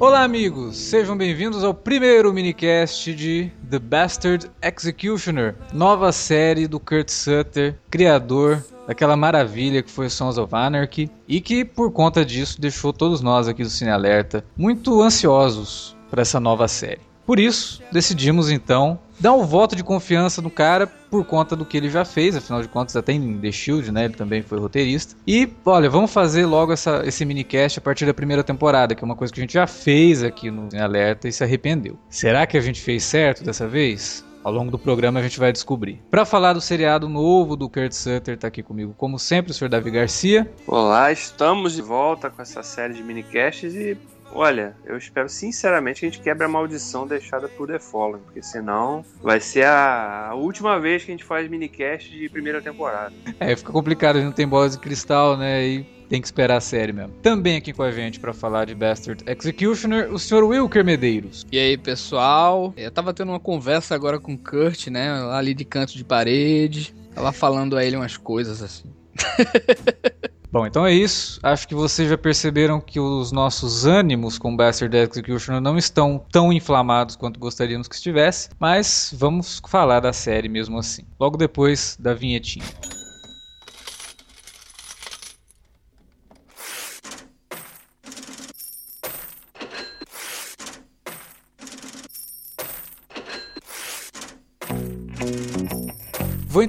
Olá, amigos! Sejam bem-vindos ao primeiro minicast de The Bastard Executioner, nova série do Kurt Sutter, criador daquela maravilha que foi Sons of Anarchy e que, por conta disso, deixou todos nós aqui do Cine Alerta muito ansiosos para essa nova série. Por isso, decidimos então dar um voto de confiança no cara por conta do que ele já fez, afinal de contas, até em The Shield, né? Ele também foi roteirista. E, olha, vamos fazer logo essa, esse minicast a partir da primeira temporada, que é uma coisa que a gente já fez aqui no Alerta e se arrependeu. Será que a gente fez certo dessa vez? Ao longo do programa a gente vai descobrir. Para falar do seriado novo do Kurt Sutter, tá aqui comigo, como sempre, o Sr. Davi Garcia. Olá, estamos de volta com essa série de minicasts e Olha, eu espero sinceramente que a gente quebre a maldição deixada por The Fallen, porque senão vai ser a, última vez que a gente faz minicast de primeira temporada. É, fica complicado, a gente não tem bola de cristal, né? E tem que esperar a série mesmo. Também aqui com a gente para falar de Bastard Executioner, o Sr. Wilker Medeiros. E aí, pessoal? Eu tava tendo uma conversa agora com o Kurt, né? Ali de canto de parede. Tava falando a ele umas coisas assim. Bom, então é isso. Acho que vocês já perceberam que os nossos ânimos com Bastard Executioner não estão tão inflamados quanto gostaríamos que estivesse, mas vamos falar da série mesmo assim. Logo depois da vinhetinha.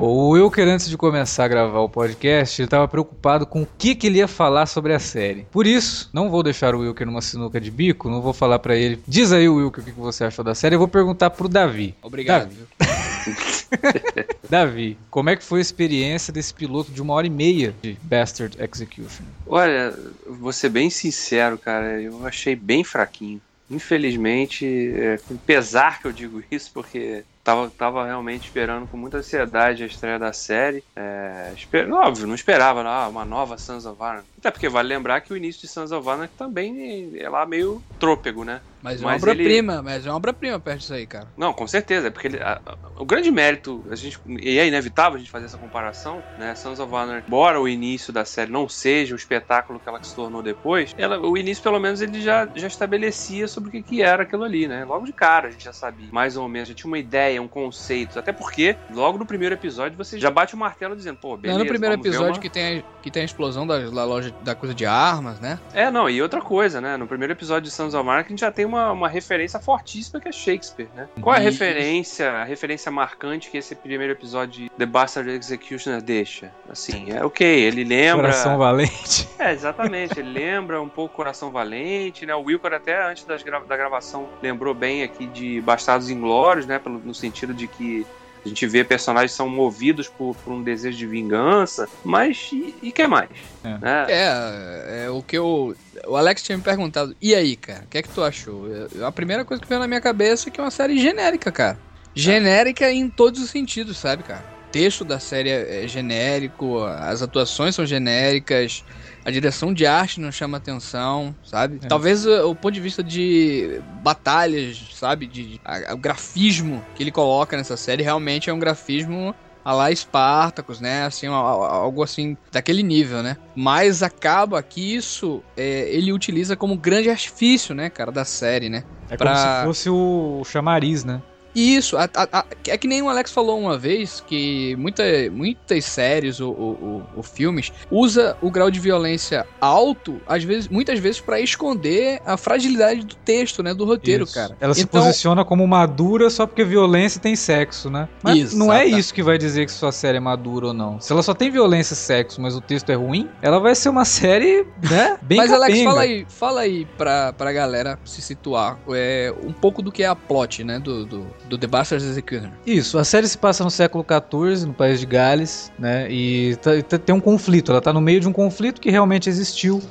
O Wilker, antes de começar a gravar o podcast, ele estava preocupado com o que, que ele ia falar sobre a série. Por isso, não vou deixar o Wilker numa sinuca de bico, não vou falar para ele. Diz aí, Wilker, o que, que você achou da série. Eu vou perguntar pro Davi. Obrigado. Davi. Davi, como é que foi a experiência desse piloto de uma hora e meia de Bastard Execution? Olha, vou ser bem sincero, cara, eu achei bem fraquinho. Infelizmente, é, com pesar que eu digo isso, porque tava, tava realmente esperando com muita ansiedade a estreia da série. É, esper... Óbvio, não esperava ah, uma nova Sons of Anarchy. Até porque vale lembrar que o início de Sons of Anarchy também é lá meio trôpego, né? Mas é uma obra-prima, ele... mas é uma obra-prima perto disso aí, cara. Não, com certeza, é porque ele, a, a, o grande mérito, a gente, e é inevitável a gente fazer essa comparação, né? Sons of Anarchy, embora o início da série não seja o espetáculo que ela se tornou depois, ela, o início, pelo menos, ele já, já estabelecia sobre o que, que era aquilo ali, né? Logo de cara a gente já sabia, mais ou menos, já tinha uma ideia, um conceito. Até porque, logo no primeiro episódio, você já bate o martelo dizendo, pô, beleza. Não, no primeiro episódio uma... que, tem a, que tem a explosão da, da, loja da coisa de armas, né? É, não, e outra coisa, né? No primeiro episódio de Sons of Anarchy, a gente já tem uma, uma referência fortíssima que é Shakespeare, né? Qual é a referência, a referência marcante que esse primeiro episódio de The Bastard Executioner deixa? Assim, é ok, ele lembra. Coração Valente. É, exatamente. ele lembra um pouco Coração Valente, né? O Wilker até antes das gra... da gravação lembrou bem aqui de Bastardos Inglórios, né? No sentido de que a gente vê personagens são movidos por, por um desejo de vingança, mas e, e que mais? É. Né? É, é, o que eu. O Alex tinha me perguntado, e aí, cara, o que é que tu achou? Eu, a primeira coisa que veio na minha cabeça é que é uma série genérica, cara. Genérica em todos os sentidos, sabe, cara? O texto da série é genérico, as atuações são genéricas, a direção de arte não chama atenção, sabe? É. Talvez o, o, ponto de vista de batalhas, sabe? De, a, o grafismo que ele coloca nessa série realmente é um grafismo a lá Espartacus, né? Assim, algo assim, daquele nível, né? Mas acaba que isso é, ele utiliza como grande artifício, né, cara, da série, né? É pra... como se fosse o chamariz, né? Isso, a- a- a- é que nem o Alex falou uma vez que muita, muitas séries ou, ou- ou- filmes usa o grau de violência alto, às vezes, muitas vezes para esconder a fragilidade do texto, né, do roteiro, Isso. cara. Ela se Então- posiciona como madura só porque violência tem sexo, né? Mas não é isso que vai dizer que sua série é madura ou não. Se ela só tem violência e sexo, mas o texto é ruim, ela vai ser uma série, né, bem Mas Alex, capenga. fala aí, fala aí pra, pra galera se situar é, um pouco do que é a plot, né, do, do, do The Bastard Executioner. Isso, a série se passa no século XIV, no país de Gales, né? E tá- tá- tem um conflito. Ela tá no meio de um conflito que realmente existiu,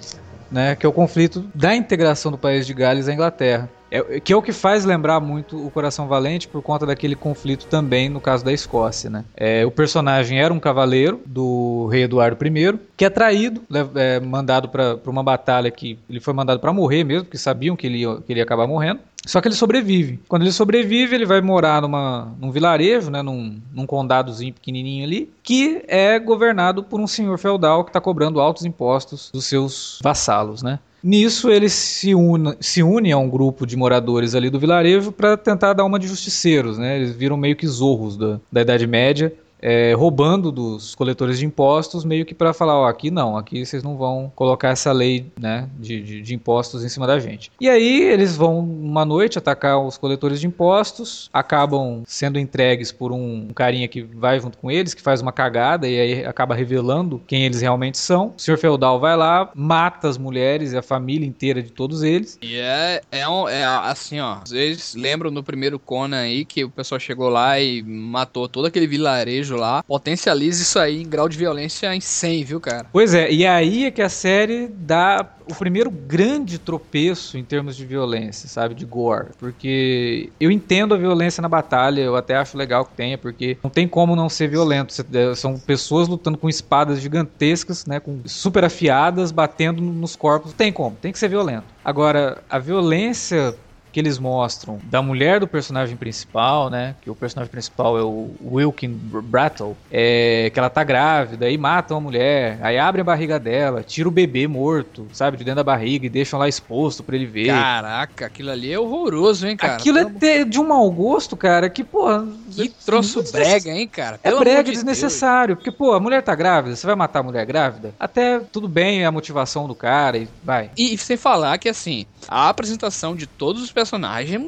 né? Que é o conflito da integração do país de Gales à Inglaterra. É- que é o que faz lembrar muito o Coração Valente por conta daquele conflito também no caso da Escócia, né? É, o personagem era um cavaleiro do rei Eduardo I, que é traído, le- é, mandado para uma batalha que ele foi mandado para morrer mesmo, porque sabiam que ele, ia, que ele ia acabar morrendo. Só que ele sobrevive. Quando ele sobrevive, ele vai morar numa, num vilarejo, né, num, num condadozinho pequenininho ali, que é governado por um senhor feudal que está cobrando altos impostos dos seus vassalos, né? Nisso ele se une, se une a um grupo de moradores ali do vilarejo para tentar dar uma de justiceiros, né? Eles viram meio que zorros da, da Idade Média, é, roubando dos coletores de impostos, meio que para falar, ó, aqui não, aqui vocês não vão colocar essa lei, né, de, de, de impostos em cima da gente. E aí eles vão uma noite atacar os coletores de impostos, acabam sendo entregues por um carinha que vai junto com eles, que faz uma cagada e aí acaba revelando quem eles realmente são. O senhor feudal vai lá, mata as mulheres e a família inteira de todos eles. E é, é, um- é assim, ó. Vocês lembram no primeiro Conan aí que o pessoal chegou lá e matou todo aquele vilarejo lá. Potencializa isso aí em grau de violência em 100, viu, cara? Pois é, e aí é que a série dá o primeiro grande tropeço em termos de violência, sabe? De gore. Porque eu entendo a violência na batalha, eu até acho legal que tenha, porque não tem como não ser violento. É, São pessoas lutando com espadas gigantescas, né? Com super afiadas, batendo nos corpos. Tem como, tem que ser violento. Agora, a violência que eles mostram da mulher do personagem principal, né? Que o personagem principal é o Wilkin Brattle, é que ela tá grávida, aí matam a mulher, aí abrem a barriga dela, tira o bebê morto, sabe, de dentro da barriga e deixam lá exposto pra ele ver. Caraca, aquilo ali é horroroso, hein, cara? Aquilo é Pelo- de, um mau gosto, cara, que, pô. Que troço brega, hein, cara? É Pelo brega amor de desnecessário, porque, pô, a mulher tá grávida, você vai matar a mulher grávida? Até tudo bem a motivação do cara e vai. Deus. E sem falar que, assim, a apresentação de todos os personagens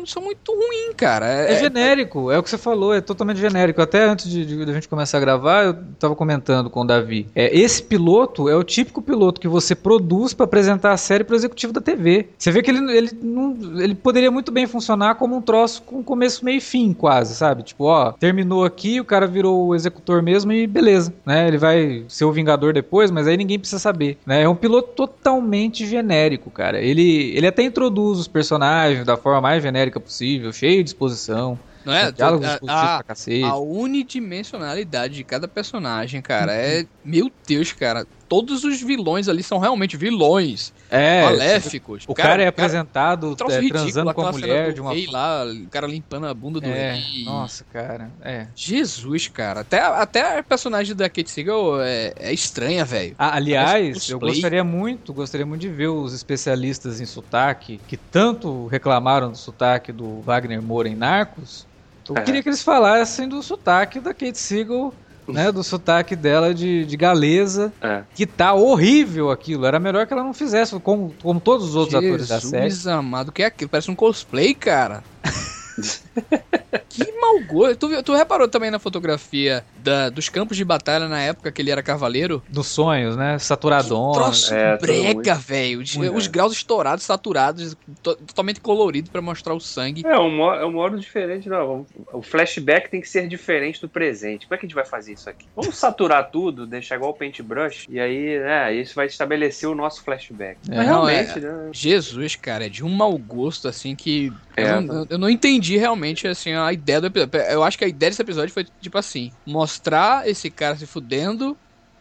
são muito ruins, cara. É, É, genérico, é o que você falou, é totalmente genérico. Até antes de, de- de a gente começar a gravar, eu tava comentando com o Davi. É, esse piloto é o típico piloto que você produz pra apresentar a série pro executivo da TV. Você vê que ele, ele, não, ele poderia muito bem funcionar como um troço com começo, meio e fim, quase, sabe? Tipo, ó, terminou aqui, o cara virou o executor mesmo e beleza, né? Ele vai ser o Vingador depois, mas aí ninguém precisa saber, né? É um piloto totalmente genérico, cara. Ele, ele até introduz os personagens da forma mais genérica possível, cheio de exposição. não é? Diálogos A- a- pra cacete. A unidimensionalidade de cada personagem, cara, é. Meu Deus, cara. Todos os vilões ali são realmente vilões. É, maléficos. o cara, é apresentado troço é, ridículo, transando com a mulher de uma rei lá, o cara limpando a bunda do É, rei. nossa, cara, é. Jesus, cara. Até, até a personagem da Kate Siegel é, é estranha, velho. Ah, aliás, eu gostaria muito, gostaria muito de ver os especialistas em sotaque que tanto reclamaram do sotaque do Wagner Moura em Narcos. Eu É. queria que eles falassem do sotaque da Kate Siegel, né, do sotaque dela de, de galesa, É. que tá horrível aquilo. Era melhor que ela não fizesse, como, como todos os outros atores da série. Jesus amado, o que é aquilo? Parece um cosplay, cara. que mau gosto. Tu, tu reparou também na fotografia da- dos campos de batalha na época que ele era cavaleiro? Dos sonhos, né? Saturadona. Troço É, tudo brega, velho. Os, Muito. os graus estourados, saturados, to- totalmente colorido pra mostrar o sangue. É um, é um modo diferente, não. O flashback tem que ser diferente do presente. Como é que a gente vai fazer isso aqui? Vamos saturar tudo, deixar igual o paintbrush, e aí, né, isso vai estabelecer o nosso flashback. É, Mas não, realmente, né? Jesus, cara, é de um mau gosto, assim, que. É, eu, não, eu não entendi realmente, assim, a ideia do episódio. Eu acho que a ideia desse episódio foi, tipo assim, mostrar esse cara se fudendo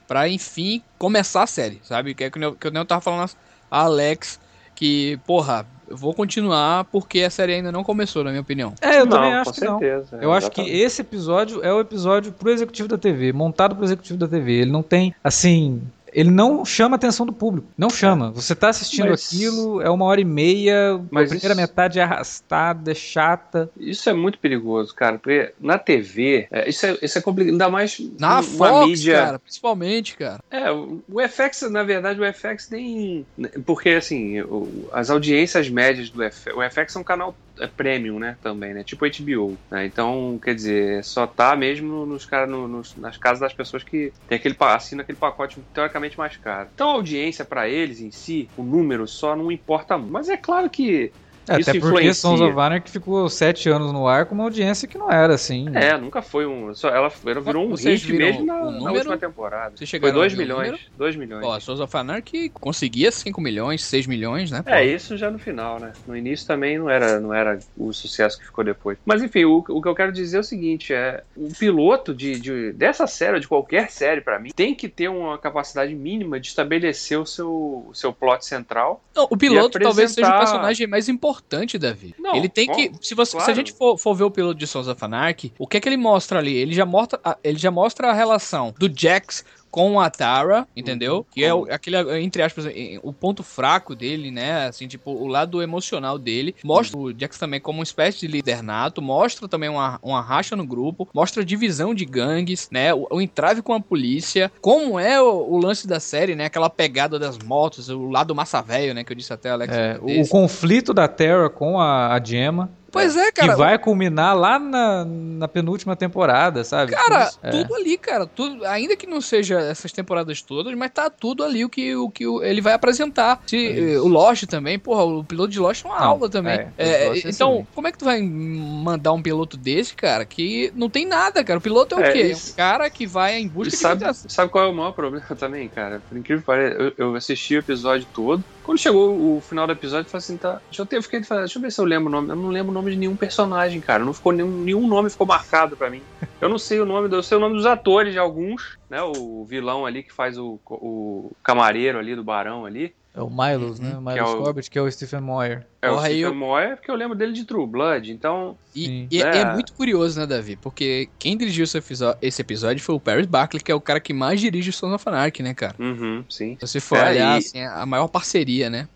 pra, enfim, começar a série, sabe? Que é que eu, que eu nem tava falando a Alex, que, porra, eu vou continuar porque a série ainda não começou, na minha opinião. É, eu não, também com acho que não. certeza. Eu acho que esse episódio é o episódio pro executivo da TV, montado pro executivo da TV. Ele não tem, assim. Ele não chama a atenção do público. Não chama. Você tá assistindo Mas- aquilo, é uma hora e meia, Mas a primeira isso- metade é arrastada, é chata. Isso é muito perigoso, cara, porque na TV, é, isso, é, isso é complicado, ainda mais Na Fox, mídia. cara, principalmente, cara. É, o o FX, na verdade, o FX nem. Porque, assim, o- as audiências médias do FX. O FX é um canal é, premium, né? Também, né? Tipo HBO. né? Então, quer dizer, só tá mesmo nos, cara, no- nos- nas casas das pessoas que tem aquele, assinam aquele pacote teoricamente mais caro. Então, a audiência pra eles em si, o número só não importa muito. Mas é claro que. É, Isso até porque influencia. Sons of Anarchy ficou sete anos no ar com uma audiência que não era assim. É, nunca foi um. Só, ela, ela virou um Vocês hit mesmo na, o na número? última temporada. Vocês Foi chegaram 2 a ver o milhões. número? 2 milhões. Ó, Sons of Anarchy conseguia 5 milhões, 6 milhões, né? pô? É, isso já no final, né? No início também não era, não era o sucesso que ficou depois. Mas enfim, o, o que eu quero dizer é o seguinte: é o piloto de, de- dessa série, ou de qualquer série pra mim, tem que ter uma capacidade mínima de estabelecer o seu, o seu plot central. Não, o piloto E talvez seja o apresentar- personagem mais importante, Davi. Não, ele tem bom, que. Se, você, se a claro. gente for, for ver o piloto de Sons of Anarchy, o que é que ele mostra ali? Ele já mostra, ele já mostra a relação do Jax com a Tara, entendeu? Que é o- aquele, entre aspas, o ponto fraco dele, né? Assim, tipo, o lado emocional dele. Mostra o Jax também como uma espécie de líder nato, mostra também uma, uma racha no grupo, mostra a divisão de gangues, né? O, o entrave com a polícia, como é o, o lance da série, né? Aquela pegada das motos, o lado massa velho, né? Que eu disse até, Alex. É, o, o conflito da Terra com a, a Gemma, Pois é, que cara. vai culminar lá na, na penúltima temporada, sabe? Cara, É. tudo ali, cara, tudo, ainda que não seja essas temporadas todas, mas tá tudo ali o que, o que ele vai apresentar. Se, eh, o Lost também, porra, o piloto de Lost é uma Não, aula também. é, É, é então, como é que tu vai mandar um piloto desse, cara, que não tem nada, cara? O piloto é o É, quê? É isso- um cara que vai em E busca sabe, de liderança. sabe qual é o maior problema também, cara? Por incrível que pareça, eu, eu assisti o episódio todo. Quando chegou o final do episódio, eu falei assim, tá. Deixa eu, ter, eu fiquei falando, deixa eu ver se eu lembro o nome. Eu não lembro o nome de nenhum personagem, cara. Não ficou nenhum, nenhum nome ficou marcado pra mim. Eu não sei o nome, do- eu sei o nome dos atores de alguns, né? O vilão ali que faz o, o camareiro ali do barão ali. É o Milos, né? Uhum. O Que é Milos o- Corbett, que é o Stephen Moyer. É Porra, o Stephen eu- Moyer, porque eu lembro dele de True Blood. Então, E, e é. É. é muito curioso, né, Davi? Porque quem dirigiu esse episódio, esse episódio foi o Paris Barkley, que é o cara que mais dirige o Sons of Anarchy, né, cara? uhum, sim. Se você for É, olhar, e- assim, a maior parceria, né?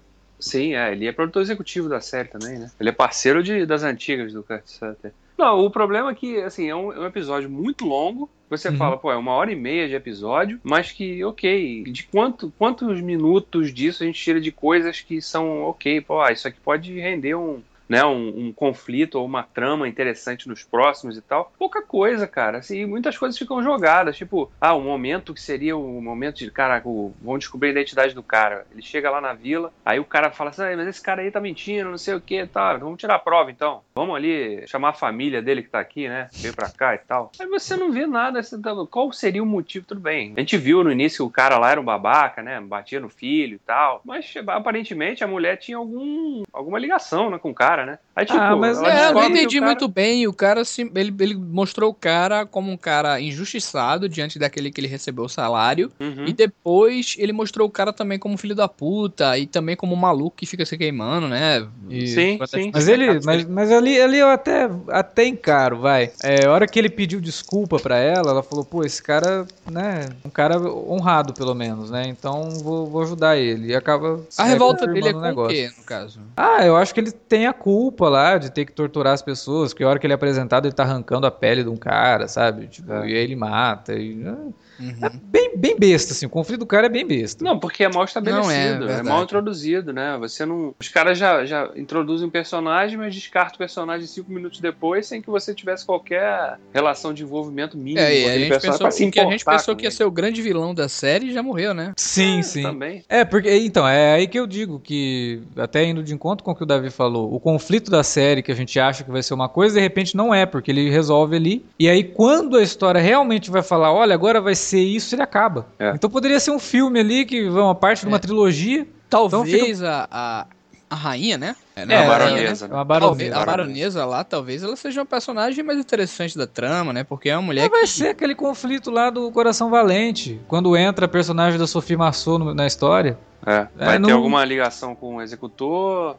Sim, é, ele é produtor executivo da série também, né? Ele é parceiro de, das antigas do Kurt Sutter. Não, o problema é que, assim, é um, é um episódio muito longo. Você Uhum. fala, pô, é uma hora e meia de episódio, mas que, ok, de quanto, quantos minutos disso a gente tira de coisas que são, ok, pô, ah, isso aqui pode render um, né, um, um conflito ou uma trama interessante nos próximos e tal. Pouca coisa, cara. Assim, muitas coisas ficam jogadas. Tipo, ah, o momento que seria o momento de, caraca, o- vão descobrir a identidade do cara. Ele chega lá na vila, aí o cara fala assim, ah, mas esse cara aí tá mentindo, não sei o que, tá, vamos tirar a prova então. Vamos ali chamar a família dele que tá aqui, né? Veio pra cá e tal. Aí você não vê nada, tá- qual seria o motivo? Tudo bem. A gente viu no início que o cara lá era um babaca, né? Batia no filho e tal. Mas aparentemente a mulher tinha algum, alguma ligação né, com o cara, né? Aí, tipo, Ah, mas É, eu não entendi cara- muito bem. O cara se, ele, ele mostrou o cara como um cara injustiçado diante daquele que ele recebeu o salário. Uhum. E depois ele mostrou o cara também como filho da puta e também como um maluco que fica se queimando, né? E- Sim, sim. Mas ele, mas, mas ali, ali eu até, até encaro, vai. É, a hora que ele pediu desculpa pra ela, ela falou, pô, esse cara, né, um cara honrado pelo menos, né, então vou, vou ajudar ele. E acaba A revolta dele é o com o negócio. quê, no caso? Ah, eu acho que ele tem a culpa lá de ter que torturar as pessoas, porque a hora que ele é apresentado ele tá arrancando a pele de um cara, sabe? Tipo, É. e aí ele mata. E, né, Uhum. é bem, bem besta, assim, o conflito do cara é bem besta. Não, porque é mal estabelecido, Não é, é, mal introduzido, né? Você não. Os caras já, já introduzem um personagem, mas descartam o personagem cinco minutos depois, sem que você tivesse qualquer relação de envolvimento mínimo É, e com a gente personagem pensou se que a gente pensou que ia ser o grande vilão da série e já morreu, né? Sim, É, sim. Também. É, porque, então, é aí que eu digo que, até indo de encontro com o que o Davi falou, o conflito da série que a gente acha que vai ser uma coisa, de repente não é, porque ele resolve ali. E aí, quando a história realmente vai falar, olha, agora vai ser isso, ele acaba. É. Então poderia ser um filme ali, que vai uma parte de uma É. trilogia. Talvez a, a, a rainha, né? É, né? a é, baronesa. É né? uma Talvez, baronesa. a baronesa lá, talvez ela seja um personagem mais interessante da trama, né? Porque é uma mulher Mas vai que... ser aquele conflito lá do Coração Valente, quando entra a personagem da Sophie Marceau na história. É, Vai ter não- alguma ligação com o executor.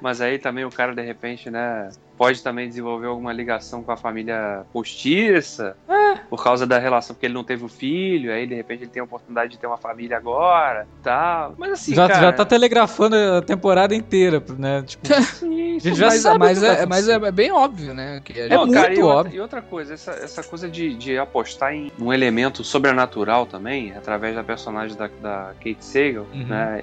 Mas aí também o cara, de repente, né, pode também desenvolver alguma ligação com a família postiça, por causa da relação, porque ele não teve o filho, aí de repente ele tem a oportunidade de ter uma família agora, tal. Mas assim, já, cara... já tá telegrafando a temporada inteira, né? Tipo, Sim, a gente já mas, sabe mas, é, mas acontecer. é bem óbvio, né? Que É Não, muito cara, e outra, óbvio. e outra coisa, essa, essa coisa de, de apostar em um elemento sobrenatural também, através da personagem da, da Kate Sagal, Uhum. né?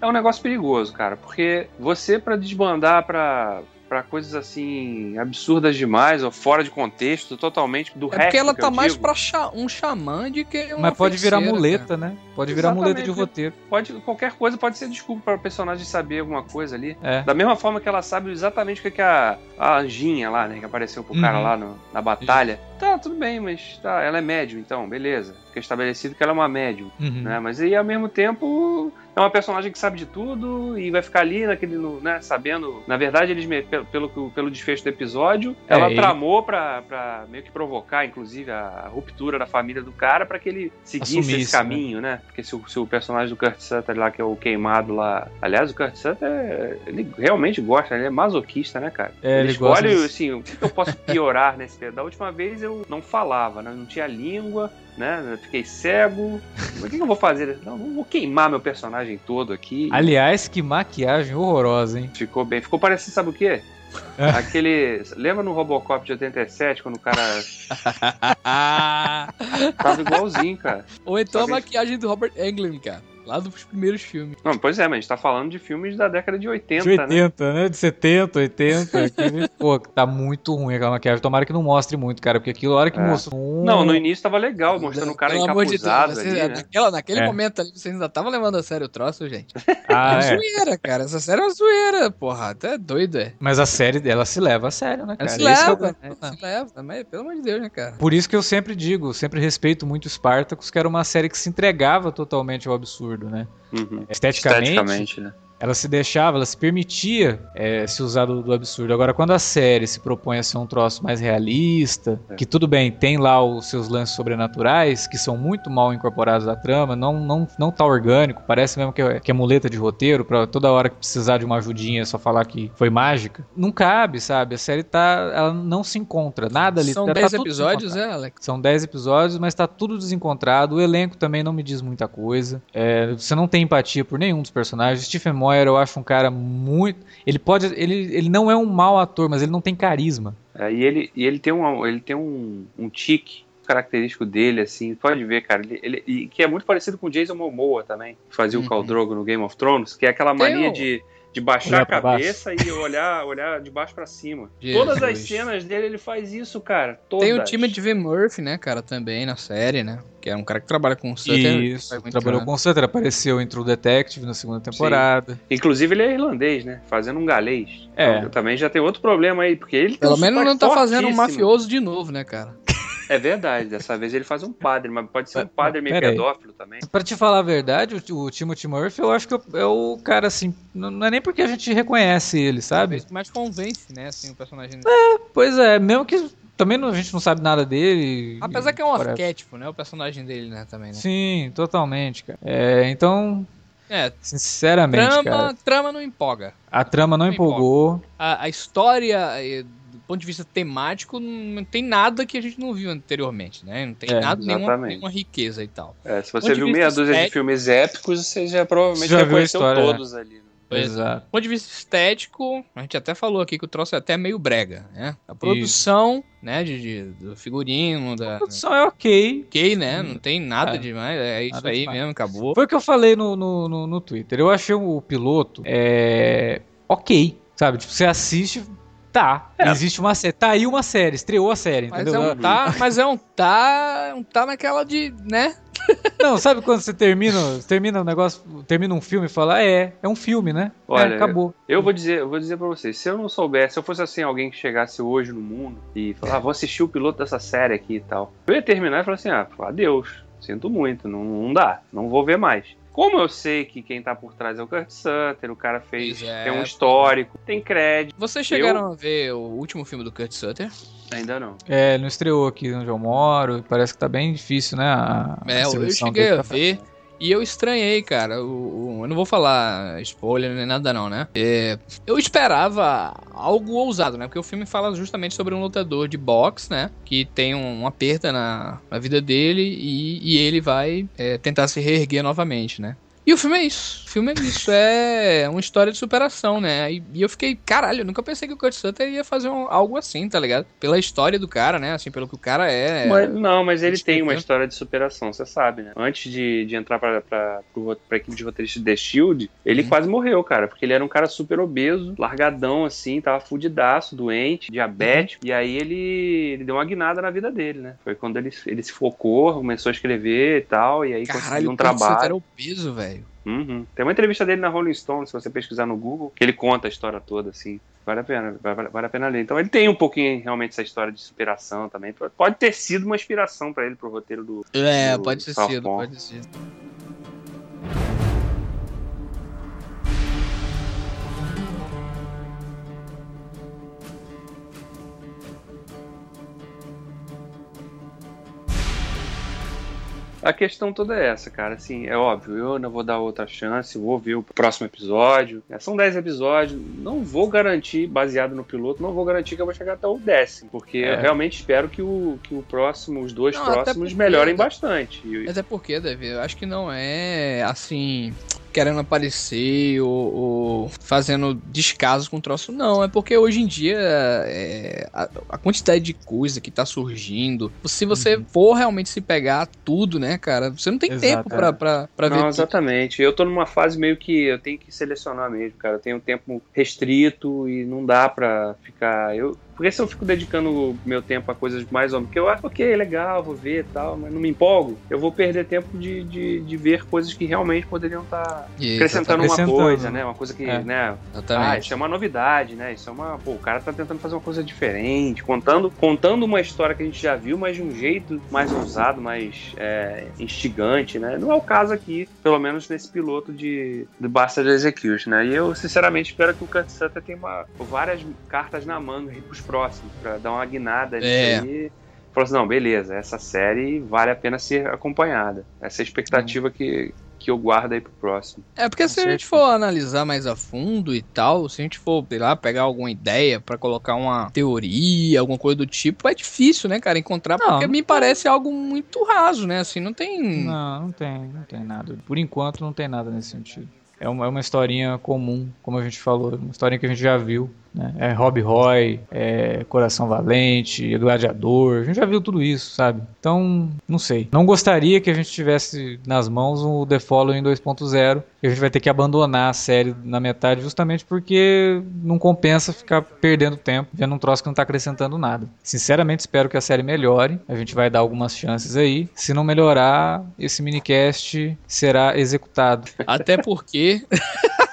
É um negócio perigoso, cara, porque você, pra desbandar pra, pra coisas assim, absurdas demais, ou fora de contexto, totalmente do É resto. porque ela que tá eu mais digo, pra cha- um xamã de que uma Mas pode virar muleta, cara. né? Pode virar muleta de roteiro. Pode, qualquer coisa pode ser desculpa para o personagem saber alguma coisa ali. É. Da mesma forma que ela sabe exatamente o que, que a, a anjinha lá, né, que apareceu pro cara Uhum. lá no- na batalha. Tá, tudo bem, mas tá, ela é médium, então, beleza. Fica estabelecido que ela é uma médium, Uhum. né? Mas aí, ao mesmo tempo, é uma personagem que sabe de tudo e vai ficar ali naquele, no- né, sabendo. Na verdade, eles, pelo, pelo, que pelo desfecho do episódio, É, ela ele- tramou pra, pra meio que provocar, inclusive, a, ruptura da família do cara pra que ele seguisse Assumisse, esse caminho, né? Porque se o, se o personagem do Kurt Sutter lá, que é o queimado lá. Aliás, o Kurt Sutter, ele realmente gosta, ele é masoquista, né, cara? É, ele escolhe, assim, o que, que eu posso piorar nesse? Da última vez eu não falava, né? não tinha língua, né? Eu fiquei cego. O que, que eu vou fazer? Não, não vou queimar meu personagem todo aqui. Aliás, que maquiagem horrorosa, hein? Ficou bem. Ficou parecido, sabe o quê? É. Aquele. Lembra no Robocop de 87, quando o cara Ah, tava igualzinho, cara? Ou então a Sabe? maquiagem do Robert Englund, cara. Lá dos primeiros filmes. Não, pois é, mas a gente tá falando de filmes da década de 80, De 80, né? né? De 70, 80. aquele- Pô, tá muito ruim aquela maquiagem. Tomara que não mostre muito, cara, porque aquilo, a hora que É. mostrou. Não, no início tava legal, mostrando o cara Pelo amor de encapuzado Deus, ali, você- né? naquela, naquele É. momento ali, você ainda tava levando a sério o troço, gente. Ah, é é. zoeira, cara. Essa série é uma zoeira, porra. Até doido, é. Mas a série dela se leva a sério, né, Ela cara? se Esse é o leva, né? Se leva, mas pelo amor de Deus, né, cara? Por isso que eu sempre digo, sempre respeito muito Spartacus, que era uma série que se entregava totalmente ao absurdo, né? Uhum. Esteticamente, Esteticamente, né? Ela se deixava, ela se permitia é, se usar do, do absurdo. Agora, quando a série se propõe a ser um troço mais realista, É. que tudo bem, tem lá os seus lances sobrenaturais, que são muito mal incorporados à trama, não, não, não tá orgânico, parece mesmo que é, que é muleta de roteiro, pra toda hora que precisar de uma ajudinha é só falar que foi mágica. Não cabe, sabe? A série tá. Ela não se encontra, nada ali. São tá 10 tudo episódios, é, Alex? São 10 episódios, mas tá tudo desencontrado. O elenco também não me diz muita coisa. É, você não tem empatia por nenhum dos personagens. Stephen Moyer, eu acho um cara muito. Ele pode. Ele, ele não é um mau ator, mas ele não tem carisma. É, e ele, e ele tem, um, ele tem um, um tique característico dele, assim, pode ver, cara, ele, ele- e que é muito parecido com o Jason Momoa também, que fazia Uhum. o Khal Drogo no Game of Thrones, que é aquela mania de, de baixar Olhar a cabeça e olhar, olhar de baixo pra cima. Jesus. Todas as cenas dele ele faz isso, cara, todas. Tem o time de V. Murphy, né, cara, também na série, né? Que é um cara que trabalha com o Sutter. Isso. Trabalhou grana. com o Sutter, apareceu em True Detective na segunda temporada. Inclusive ele é irlandês, né, fazendo um galês. É. Então, também já tem outro problema aí, porque ele tem Pelo um menos sotaque não tá fazendo um mafioso de novo, né, cara? É verdade, dessa vez ele faz um padre, mas pode ser um padre meio pera aí. pedófilo também. Pra te falar a verdade, o, o Timothy Murphy, eu acho que é o cara assim. Não é nem porque a gente reconhece ele, sabe? Mais convence, né, assim, o personagem. Pois é, mesmo que também não- a gente não sabe nada dele. Apesar que é um Whatever. arquétipo, né, o personagem dele, né, também, né? Sim, totalmente, cara. É, então, É, sinceramente, trama, cara, trama não empolga. a trama não não empolgou. A, a história, eh, ponto de vista temático, não tem nada que a gente não viu anteriormente, né? Não tem É, nada, nenhuma, nenhuma riqueza e tal. É, se você de viu meia dúzia de estético- filmes épicos, você já provavelmente Já reconheceu história, né? todos ali. né? Pois é. Exato. Do ponto de vista estético, a gente até falou aqui que o troço é até meio brega, né? A produção, né, de, de- do figurino, da... A produção é ok. Ok, né? Não tem nada É. demais, é isso Nada aí demais. mesmo, acabou. Foi o que eu falei no, no, no, no Twitter. Eu achei o piloto é, ok, sabe? Tipo, você assiste, tá. É. Existe uma série. Tá aí uma série, estreou a série, Mas entendeu? é um tá, mas é um tá, um tá naquela de, né? Não, sabe quando você termina, termina um negócio, termina um filme e fala, é, é um filme, né? Olha, é, acabou. Eu vou dizer, eu vou dizer para vocês, se eu não soubesse, se eu fosse assim alguém que chegasse hoje no mundo e falar, ah, vou assistir o piloto dessa série aqui e tal, eu ia terminar e falar assim, ah, adeus, sinto muito, não, não dá, não vou ver mais. Como eu sei que quem tá por trás é o Kurt Sutter, o cara fez, Pois é, tem um histórico, tem crédito, Vocês chegaram a ver o último filme do Kurt Sutter? ainda não. É, não estreou aqui onde eu moro, parece que tá bem difícil, né? A, a É, eu distribuição cheguei a tá- ver. E eu estranhei, cara. O, o- eu não vou falar spoiler nem nada, não, né? É, eu esperava algo ousado, né? Porque o filme fala justamente sobre um lutador de boxe, né? Que tem um- uma perda na, na vida dele e, e ele vai é, tentar se reerguer novamente, né? E o filme é isso. O filme é isso. É uma história de superação, né? E, eu fiquei, caralho, eu nunca pensei que o Kurt Sutter ia fazer um- algo assim, tá ligado? Pela história do cara, né? Assim, pelo que o cara é. Mas- não, mas ele tem uma é. história de superação, você sabe, né? Antes de, de entrar pra, pra, pro- pra equipe de roteiristas de The Shield, ele Uhum. quase morreu, cara, porque ele era um cara super obeso, largadão, assim, tava fudidaço, doente, diabético, e aí ele, ele deu uma guinada na vida dele, né? Foi quando ele, ele se focou, começou a escrever e tal, e aí conseguiu Caralho, um o Kurt Sutter trabalho. era obeso, velho. Uhum. Tem uma entrevista dele na Rolling Stone, se você pesquisar no Google, que ele conta a história toda, assim. Vale a pena, vale, vale a pena ler. Então ele tem um pouquinho realmente essa história de superação também. Pode ter sido uma inspiração pra ele pro roteiro do. É, do pode ter sido, pode ter sido. A questão toda é essa, cara. Assim, é óbvio, eu ainda vou dar outra chance, vou ver o próximo episódio. É, São 10 episódios, não vou garantir, baseado no piloto, não vou garantir que eu vou chegar até o décimo. Porque É. eu realmente espero que o, que o próximo, os dois Não, até próximos porque- melhorem bastante. E- Mas é porque, Davi, eu acho que não é assim. Querendo aparecer ou, ou fazendo descaso com o troço, não. É porque hoje em dia é, a, a quantidade de coisa que tá surgindo. Se você Uhum. for realmente se pegar tudo, né, cara, você não tem Exato, tempo pra, é. pra, pra ver Não, tudo. exatamente. Eu tô numa fase meio que eu tenho que selecionar mesmo, cara. Eu tenho um tempo restrito e não dá pra ficar. Eu, porque se eu fico dedicando meu tempo a coisas mais ou menos. Porque eu acho, ok, legal, vou ver e tal, mas não me empolgo, eu vou perder tempo de, de, de ver coisas que realmente poderiam estar acrescentando uma Acrescentando. coisa, né? Uma coisa que, É. né? Ah, Exatamente. isso é uma novidade, né? Isso é uma. Pô, o cara tá tentando fazer uma coisa diferente, contando, contando uma história que a gente já viu, mas de um jeito mais ousado, mais é, instigante, né? Não é o caso aqui, pelo menos nesse piloto de, de Bastard Execution, né? E eu, sinceramente, espero que o Kurt Sutter tenha uma, várias cartas na manga aí pros próximos, pra dar uma guinada nisso É. aí. Falou assim, não, beleza, essa série vale a pena ser acompanhada. Essa é a expectativa que, que eu guardo aí pro próximo. É porque se a gente for analisar mais a fundo e tal, se a gente for, sei lá, pegar alguma ideia pra colocar uma teoria, alguma coisa do tipo, é difícil, né, cara, encontrar, Não, porque não me parece algo muito raso, né, assim, não tem... Não, não tem, não tem nada. Por enquanto não tem nada nesse sentido. É uma, é uma historinha comum, como a gente falou, uma historinha que a gente já viu. Né? É Rob Roy, é Coração Valente, é Gladiador, a gente já viu tudo isso, sabe? Então, não sei. Não gostaria que a gente tivesse nas mãos o The Following 2.0, que a gente vai ter que abandonar a série na metade justamente porque não compensa ficar perdendo tempo vendo um troço que não tá acrescentando nada. Sinceramente, espero que a série melhore. A gente vai dar algumas chances aí. Se não melhorar, esse minicast será executado. Até porque.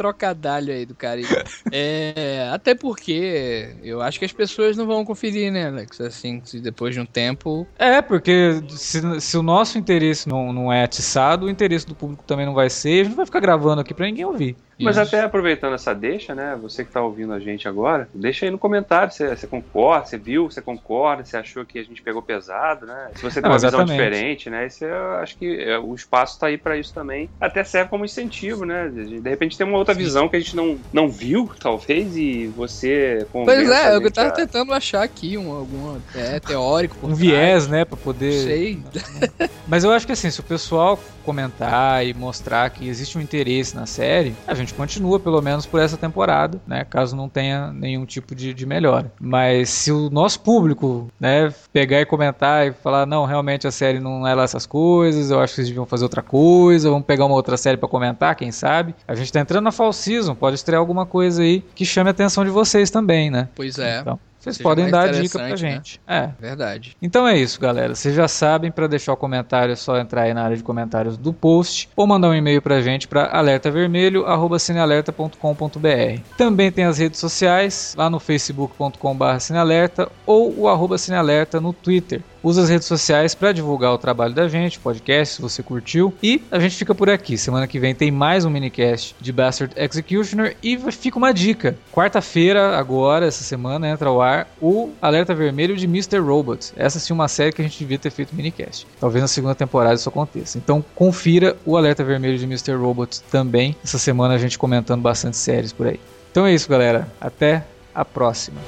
Trocadalho aí do cara. É, até porque eu acho que as pessoas não vão conferir, né, Alex? Assim, depois de um tempo. É, porque se, se o nosso interesse não, não é atiçado, o interesse do público também não vai ser. A gente não vai ficar gravando aqui pra ninguém ouvir. Mas Isso. até aproveitando essa deixa, né? Você que tá ouvindo a gente agora, deixa aí no comentário se você concorda, você viu, você concorda, você achou que a gente pegou pesado, né? Se você tem Não, uma visão exatamente. diferente, né? Isso eu acho que é, o espaço tá aí pra isso também. Até serve como incentivo, né? De repente tem uma outra Sim. visão que a gente não, não viu, talvez, e você Pois é, eu gente tava a- tentando achar aqui um alguma é, teórico. por Um viés, né, pra poder. Sei. Mas eu acho que assim, se o pessoal comentar e mostrar que existe um interesse na série, a gente continua pelo menos por essa temporada, né? Caso não tenha nenhum tipo de, de melhora. Mas se o nosso público, né, pegar e comentar e falar, não, realmente a série não é lá essas coisas, eu acho que vocês deviam fazer outra coisa, vamos pegar uma outra série pra comentar, quem sabe? A gente tá entrando na fall season, pode estrear alguma coisa aí que chame a atenção de vocês também, né? Pois é, Então, vocês Seja podem dar a dica pra né? gente. É. verdade. Então é isso, galera. Vocês já sabem, para deixar o comentário é só entrar aí na área de comentários do post ou mandar um e-mail pra gente para alertavermelho@cinealerta.com.br. Também tem as redes sociais, lá no facebook.com.br cinealerta ou o arroba cinealerta no Twitter. Usa as redes sociais para divulgar o trabalho da gente, podcast, se você curtiu. E a gente fica por aqui. Semana que vem tem mais um minicast de Bastard Executioner e fica uma dica. Quarta-feira, agora, essa semana, entra ao ar o Alerta Vermelho de Mr. Robot. Essa sim é uma série que a gente devia ter feito minicast. Talvez na segunda temporada isso aconteça. Então confira o Alerta Vermelho de Mr. Robot também. Essa semana a gente comentando bastante séries por aí. Então é isso, galera. Até a próxima.